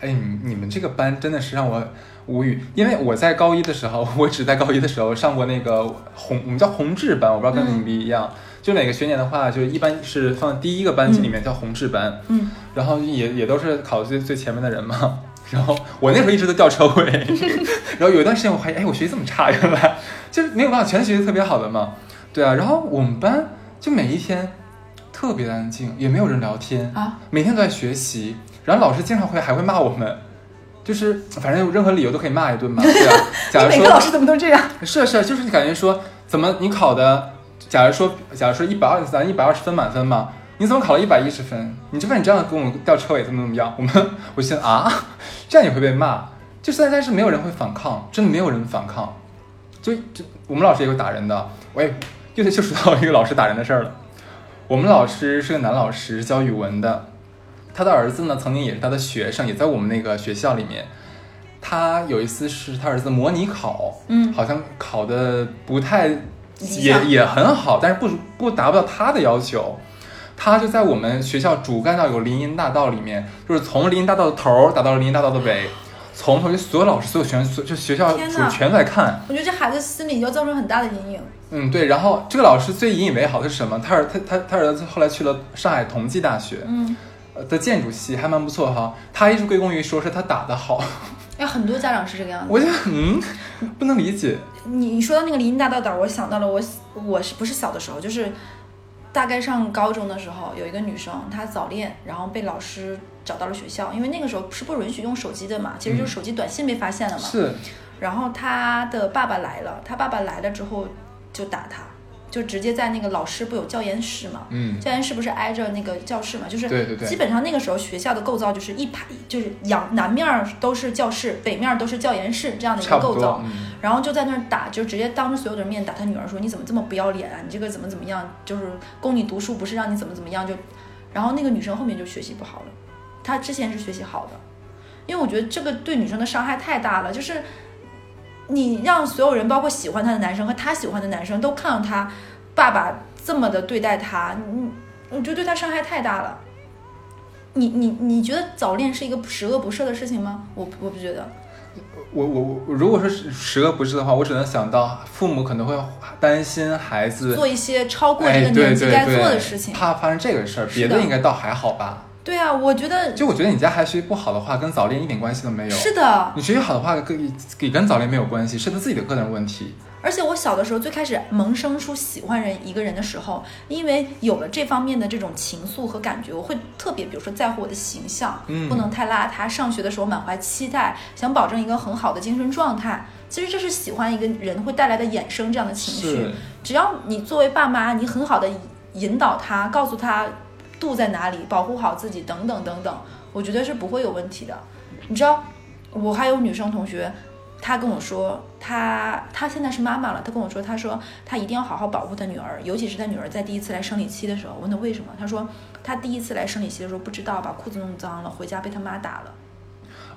哎，你你们这个班真的是让我无语，因为我在高一的时候，我只在高一的时候上过那个红，我们叫红志班，我不知道跟你们一样，就每个学年的话，就一般是放第一个班级里面叫红志班，嗯，然后也也都是考最最前面的人嘛。然后我那时候一直都掉车尾，然后有一段时间我怀疑，哎，我学习这么差，原来就是没有办法，全学习特别好的嘛。对啊，然后我们班就每一天特别的安静，也没有人聊天啊，每天都在学习，然后老师经常会还会骂我们，就是反正有任何理由都可以骂一顿嘛。对啊，假如说你每个老师怎么都这样？是是，就是你感觉说怎么你考的，假如说假如说一百二咱一百二十分满分嘛，你怎么考了一百一十分？你这份你这样跟我们吊车尾怎么怎么样？我们我心啊，这样也会被骂，就现在是没有人会反抗，真的没有人反抗。就就我们老师也有打人的，我也又就说到一个老师打人的事儿了。我们老师是个男老师，教语文的，他的儿子呢曾经也是他的学生，也在我们那个学校里面。他有一次是他儿子模拟考，嗯好像考的不太也也很好，但是不不达不到他的要求。他就在我们学校主干道有林荫大道里面，就是从林荫大道的头儿打到了林荫大道的尾，从头就所有老师、所有学生、所就学校全在看。我觉得这孩子心里要造成很大的阴影。嗯，对。然后这个老师最引以为豪的是什么？他儿他他他儿子后来去了上海同济大学嗯，呃的建筑系，还蛮不错哈。他一直归功于说是他打得好，哎，很多家长是这个样子。我就嗯不能理解。你你说到那个林荫大道党，我想到了我我是不是小的时候，就是大概上高中的时候，有一个女生她早恋，然后被老师找到了学校，因为那个时候是不允许用手机的嘛，其实就是手机短信被发现了嘛。是。然后她的爸爸来了，她爸爸来了之后就打她，就直接在那个老师不有教研室嘛，嗯，教研室不是挨着那个教室嘛，就是对对对基本上那个时候学校的构造就是一排，就是阳南面儿都是教室，北面儿都是教研室这样的一个构造然后就在那儿打，就直接当着所有的人面打他女儿，说你怎么这么不要脸啊？你这个怎么怎么样？就是供你读书不是让你怎么怎么样就，然后那个女生后面就学习不好了，她之前是学习好的，因为我觉得这个对女生的伤害太大了，就是你让所有人，包括喜欢他的男生和他喜欢的男生都看到他爸爸这么的对待他，你我觉得对他伤害太大了。你你你觉得早恋是一个十恶不赦的事情吗？我我不觉得。我我我如果说是十恶不赦的话，我只能想到父母可能会担心孩子做一些超过这哎个年纪该做的事情。怕发生这个事儿，别的应该倒还好吧。对啊，我觉得就我觉得你家孩子学习不好的话，跟早恋一点关系都没有。是的。你学习好的话，跟也跟早恋没有关系，是他自己的个人问题。而且我小的时候最开始萌生出喜欢人一个人的时候，因为有了这方面的这种情愫和感觉，我会特别，比如说在乎我的形象，嗯不能太邋遢。上学的时候满怀期待，想保证一个很好的精神状态。其实这是喜欢一个人会带来的衍生这样的情绪。只要你作为爸妈，你很好的引导他，告诉他度在哪里，保护好自己，等等等等，我觉得是不会有问题的。你知道，我还有女生同学，她跟我说，她她现在是妈妈了，她跟我说，她说她一定要好好保护她女儿，尤其是她女儿在第一次来生理期的时候。我问她为什么，她说她第一次来生理期的时候不知道把裤子弄脏了，回家被她妈打了。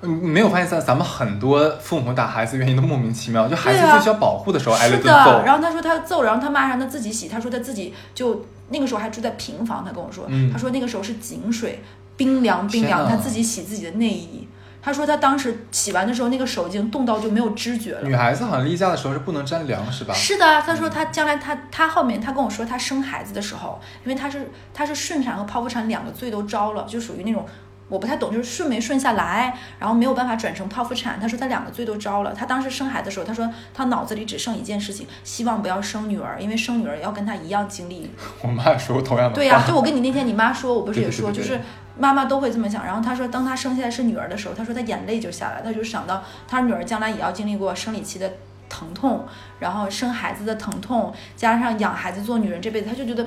你你没有发现咱咱们很多父母打孩子原因都莫名其妙，就孩子最需要保护的时候挨了顿揍。然后她说她揍，然后她妈让她自己洗，她说她自己就那个时候还住在平房，他跟我说，嗯她说那个时候是井水，冰凉冰凉，天哪她自己洗自己的内衣。他说他当时洗完的时候，那个手已经冻到就没有知觉了。女孩子好像例假的时候是不能沾凉，是吧？是的，他说他将来他他后面他跟我说他生孩子的时候，因为他是他是顺产和剖腹产两个罪都招了，就属于那种我不太懂，就是顺没顺下来，然后没有办法转成剖腹产。她说她两个罪都招了。她当时生孩子的时候，她说她脑子里只剩一件事情，希望不要生女儿，因为生女儿要跟她一样经历。我妈也说过同样的话。对呀、就我跟你那天你妈说，我不是也说，对对就是妈妈都会这么想。然后她说，当她生下来是女儿的时候，她说她眼泪就下来，她就想到她女儿将来也要经历过生理期的疼痛，然后生孩子的疼痛，加上养孩子做女人这辈子，她就觉得，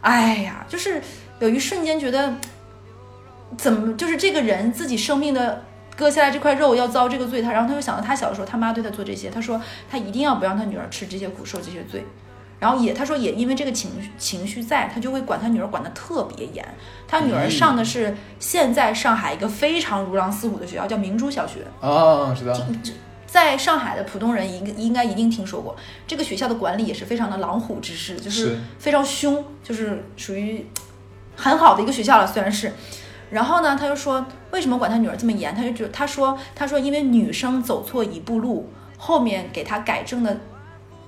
哎呀，就是有一瞬间觉得，怎么就是这个人自己生命的。割下来这块肉要遭这个罪，他然后他又想到他小的时候他妈对他做这些，他说他一定要不让他女儿吃这些苦，受这些罪。然后也他说也因为这个情绪情绪在，他就会管他女儿管得特别严。他女儿嗯上的是现在上海一个非常如狼似虎的学校，叫明珠小学。啊，知道。在上海的普通人应应该一定听说过，这个学校的管理也是非常的狼虎之势，就是是非常凶，就是属于很好的一个学校了，虽然是。然后呢，他就说为什么管他女儿这么严？他就觉他说他说因为女生走错一步路，后面给他改正的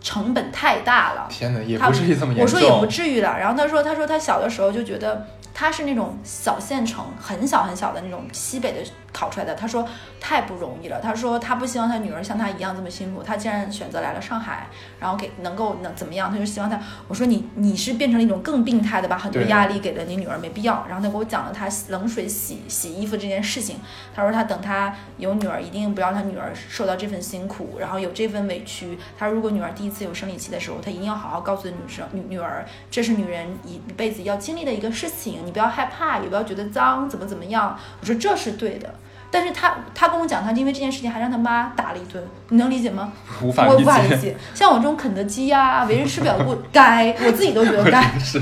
成本太大了。天哪，也他不至于这么严重。我说也不至于了。然后他说，他说他小的时候就觉得他是那种小县城，很小很小的那种西北的考出来的。他说太不容易了。他说他不希望他女儿像他一样这么辛苦。他既然选择来了上海，然后给能够能怎么样，他就希望他。我说你你是变成了一种更病态的，把很多压力给了你女儿，没必要。然后他给我讲了他冷水洗洗衣服这件事情。他说他等他有女儿，一定不让他女儿受到这份辛苦，然后有这份委屈。他说如果女儿第一次有生理期的时候，他一定要好好告诉女生女女儿，这是女人一一辈子要经历的一个事情，你不要害怕，也不要觉得脏，怎么怎么样。我说这是对的。但是他他跟我讲，他因为这件事情还让他妈打了一顿，你能理解吗？无法理我无法理解。像我这种肯德基呀、为人师表不该，我自己都觉得该。是，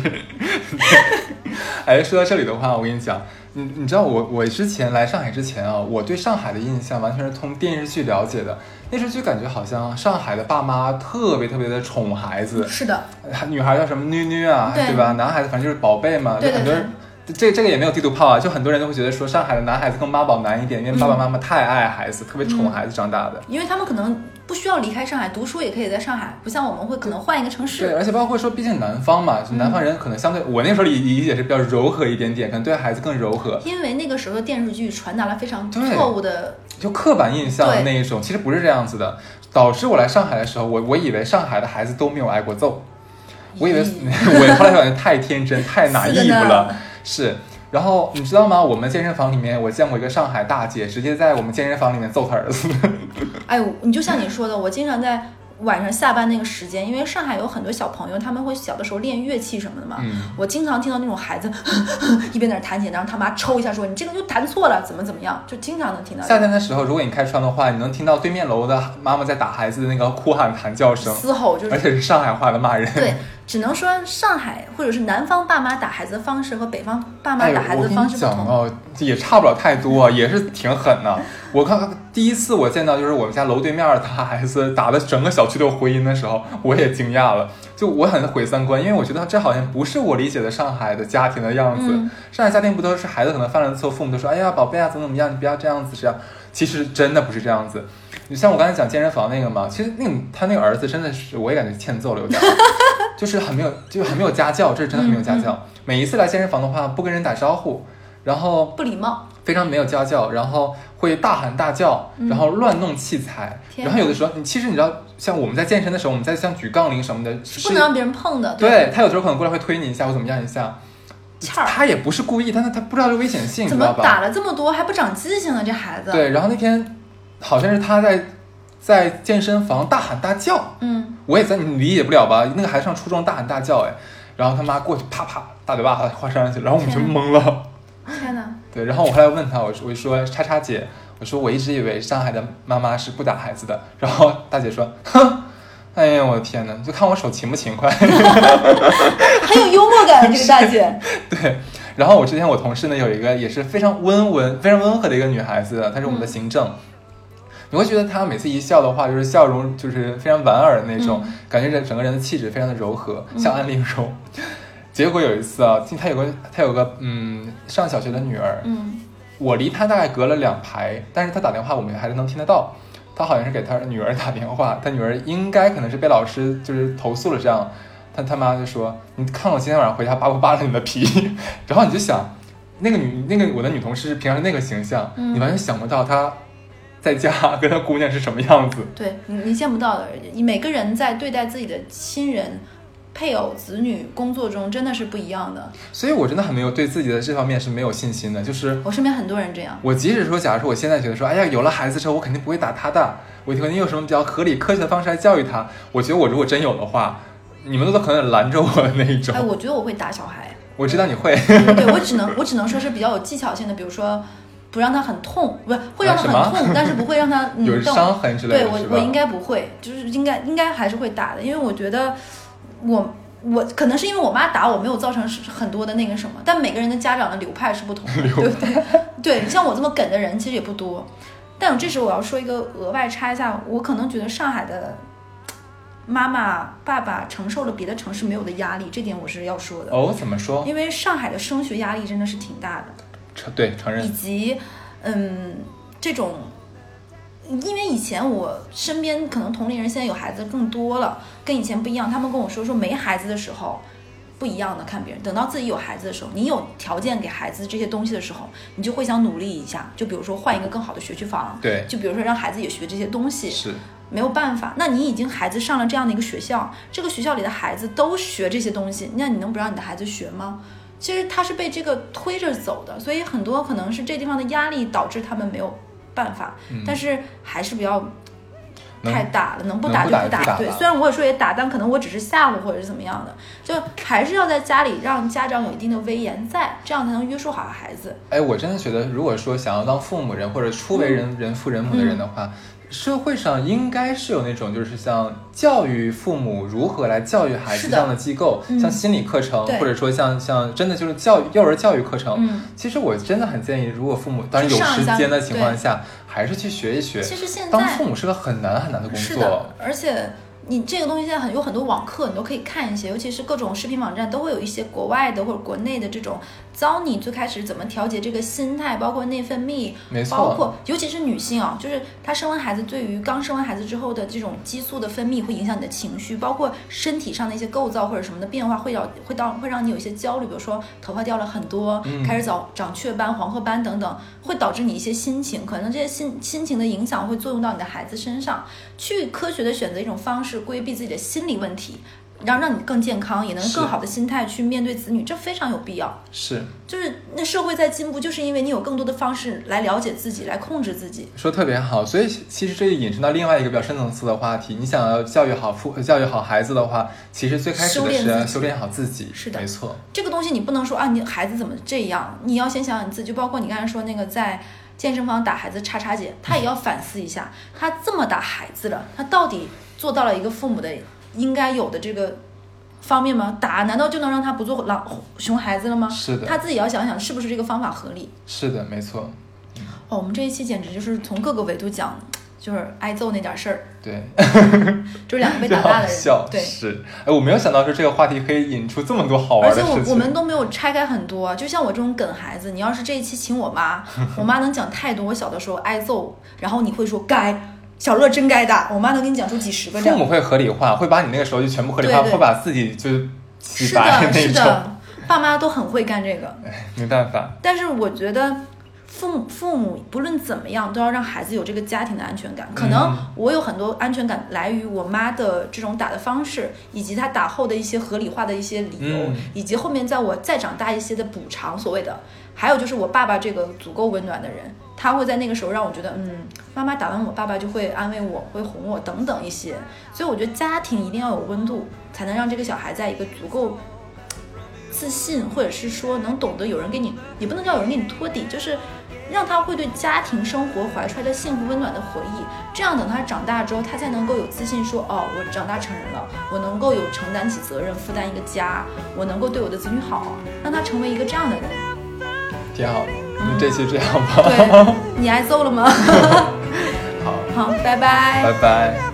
哎，说到这里的话，我跟你讲，你你知道我我之前来上海之前啊，我对上海的印象完全是通电视剧了解的。电视剧感觉好像上海的爸妈特别特别的宠孩子，是的，女孩叫什么妞妞啊，对吧？男孩子反正就是宝贝嘛，对对就很多人。这这个也没有地图炮啊，就很多人都会觉得说上海的男孩子更妈宝男一点，因为爸爸妈妈太爱孩子，特别宠孩子长大的。因为他们可能不需要离开上海读书，也可以在上海，不像我们会可能换一个城市。对，而且包括说，毕竟南方嘛，就南方人可能相对、我那时候理理解是比较柔和一点点，可能对孩子更柔和，因为那个时候的电视剧传达了非常错误的，就刻板印象对那一种，其实不是这样子的。导致我来上海的时候，我我以为上海的孩子都没有挨过揍，我以为 我后来发现太天真、太是的 naive 了，是。然后你知道吗？我们健身房里面，我见过一个上海大姐，直接在我们健身房里面揍她儿子。哎，你就像你说的，我经常在晚上下班那个时间，因为上海有很多小朋友，他们会小的时候练乐器什么的嘛。嗯我经常听到那种孩子 一边在那弹琴，然后他妈抽一下说你这个又弹错了，怎么怎么样，就经常能听到夏天的时候，如果你开窗的话，你能听到对面楼的妈妈在打孩子的那个哭喊喊叫声，嘶吼，就是而且是上海话的骂人。对，只能说上海或者是南方爸妈打孩子的方式和北方爸妈哎，打孩子的方式不同。讲哦，也差不了太多，也是挺狠的。我看第一次我见到就是我们家楼对面打孩子，打的整个小区都有回音的时候，我也惊讶了。就我很毁三观，因为我觉得这好像不是我理解的上海的家庭的样子。嗯上海家庭不都是孩子可能犯了错，父母都说哎呀宝贝啊怎么怎么样，你不要这样子这样。其实真的不是这样子。你像我刚才讲健身房那个嘛，其实那个他那个儿子真的是，我也感觉欠揍了有点儿，就是很没有，就很没有家教，这是真的很没有家教。每一次来健身房的话，不跟人打招呼，然后不礼貌，非常没有家教，然后会大喊大叫，然后乱弄器材，嗯然后有的时候，你其实你知道，像我们在健身的时候，我们在像举杠铃什么的，是不能让别人碰的。对他有时候可能过来会推你一下或怎么样一下，他也不是故意，但是他不知道这个危险性，你怎知道吧？么打了这么多还不长记性呢？这孩子。，对，然后那天好像是他在在健身房大喊大叫，嗯，我也在你理解不了吧？那个孩子上初中大喊大叫，哎，然后他妈过去啪啪大嘴巴把他画上去，然后我们就天懵了。天哪，对，然后我后来问他，我说我就说叉叉姐，我说我一直以为上海的妈妈是不打孩子的，然后大姐说，哼，哎呀我的天呐，就看我手勤不勤快。很有幽默感这个大姐。对，然后我之前我同事呢有一个也是非常温文、非常温和的一个女孩子，她是我们的行政。你会觉得他每次一笑的话，就是笑容就是非常莞尔的那种，嗯感觉人整个人的气质非常的柔和，像安陵容。结果有一次啊，他有个他有个嗯上小学的女儿，嗯，我离他大概隔了两排，但是他打电话我们还是能听得到。他好像是给她女儿打电话，他女儿应该可能是被老师就是投诉了这样，他他妈就说：“你看我今天晚上回家扒不扒了你的皮？” 然后你就想，那个女那个我的女同事平常是那个形象，嗯你完全想不到她在家跟他姑娘是什么样子。对你你见不到的，你每个人在对待自己的亲人、配偶、子女、工作中真的是不一样的。所以我真的很没有对自己的这方面是没有信心的，就是我身边很多人这样。我即使说，假如说我现在觉得说，哎呀，有了孩子之后，我肯定不会打他的，我肯定有什么比较合理科学的方式来教育他。我觉得我如果真有的话，你们都可能拦着我的那一种。哎，我觉得我会打小孩。我知道你会，对我只能我只能说是比较有技巧性的，比如说不让他很痛，不是会让他很痛，但是不会让他 有嗯动。伤痕之类对的，是吧？我我应该不会，就是应该应该还是会打的，因为我觉得我我可能是因为我妈打我没有造成很多的那个什么，但每个人的家长的流派是不同的，对不对？对，像我这么梗的人其实也不多，但我这时候我要说一个额外插一下，我可能觉得上海的妈妈爸爸承受了别的城市没有的压力，这点我是要说的，哦，怎么说？因为上海的升学压力真的是挺大的。承对承认以，及嗯这种，因为以前我身边可能同龄人现在有孩子更多了，跟以前不一样。他们跟我说说没孩子的时候不一样的，看别人等到自己有孩子的时候，你有条件给孩子这些东西的时候，你就会想努力一下，就比如说换一个更好的学区房，对，就比如说让孩子也学这些东西，是没有办法，那你已经孩子上了这样的一个学校，这个学校里的孩子都学这些东西，那你能不让你的孩子学吗？其实他是被这个推着走的，所以很多可能是这地方的压力导致他们没有办法，嗯但是还是不要太打了，能不打就不打。对，虽然我也说也打，但可能我只是吓唬或者是怎么样的，就还是要在家里让家长有一定的威严在，这样才能约束好孩子。哎，我真的觉得，如果说想要当父母人或者初为人、人父人母的人的话，社会上应该是有那种就是像教育父母如何来教育孩子这样的机构，嗯。像心理课程，或者说像像真的就是教育幼儿教育课程。嗯其实我真的很建议，如果父母当然有时间的情况下，还是去学一学。其实现在当父母是个很难很难的工作，，而且你这个东西现在很有很多网课，你都可以看一些，尤其是各种视频网站都会有一些国外的或者国内的这种教你最开始怎么调节这个心态，包括内分泌，没错包括尤其是女性啊，就是她生完孩子，对于刚生完孩子之后的这种激素的分泌会影响你的情绪，包括身体上的一些构造或者什么的变化，会让会到会让你有一些焦虑，比如说头发掉了很多，嗯开始长长雀斑、黄褐斑等等，会导致你一些心情，可能这些心心情的影响会作用到你的孩子身上。去科学的选择一种方式，规避自己的心理问题，让让你更健康，也能更好的心态去面对子女，这非常有必要。是就是那社会在进步，就是因为你有更多的方式来了解自己，来控制自己。说特别好，所以其实这也引申到另外一个比较深层次的话题。你想要教育好父教育好孩子的话，其实最开始的是修炼自己要修炼好自己。是的没错。这个东西你不能说啊，你孩子怎么这样？你要先想想你自己，就包括你刚才说那个在健身房打孩子叉叉姐，她也要反思一下，她这么打孩子了，她到底做到了一个父母的应该有的这个方面吗？打难道就能让他不做狼熊孩子了吗？是的他自己要想想是不是这个方法合理。是的，没错。哦，我们这一期简直就是从各个维度讲，就是挨揍那点事儿，对，就是两个被打大的人 笑。，对。是。哎，我没有想到说这个话题可以引出这么多好玩而且的事情。我我们都没有拆开很多，就像我这种梗孩子，你要是这一期请我妈，我妈能讲太多。我小的时候挨揍，然后你会说该，小乐真该打，我妈能给你讲出几十个这样。父母会合理化，会把你那个时候就全部合理化，对对会把自己就洗是白的，是。的，爸妈都很会干这个。没办法，但是我觉得父母父母不论怎么样，都要让孩子有这个家庭的安全感。可能嗯我有很多安全感来于我妈的这种打的方式，以及她打后的一些合理化的一些理由，嗯以及后面在我再长大一些的补偿，所谓的。还有就是我爸爸这个足够温暖的人，他会在那个时候让我觉得，嗯，妈妈打完我，爸爸就会安慰我，会哄我等等一些。所以我觉得家庭一定要有温度，才能让这个小孩在一个足够自信，或者是说能懂得有人给你，也不能叫有人给你托底，就是让他会对家庭生活怀揣着幸福温暖的回忆。这样等他长大之后，他才能够有自信说，哦，我长大成人了，我能够有承担起责任，负担一个家，我能够对我的子女好，让他成为一个这样的人。挺好的。那这期这样吧，对你挨揍了吗？好，好，拜拜拜拜。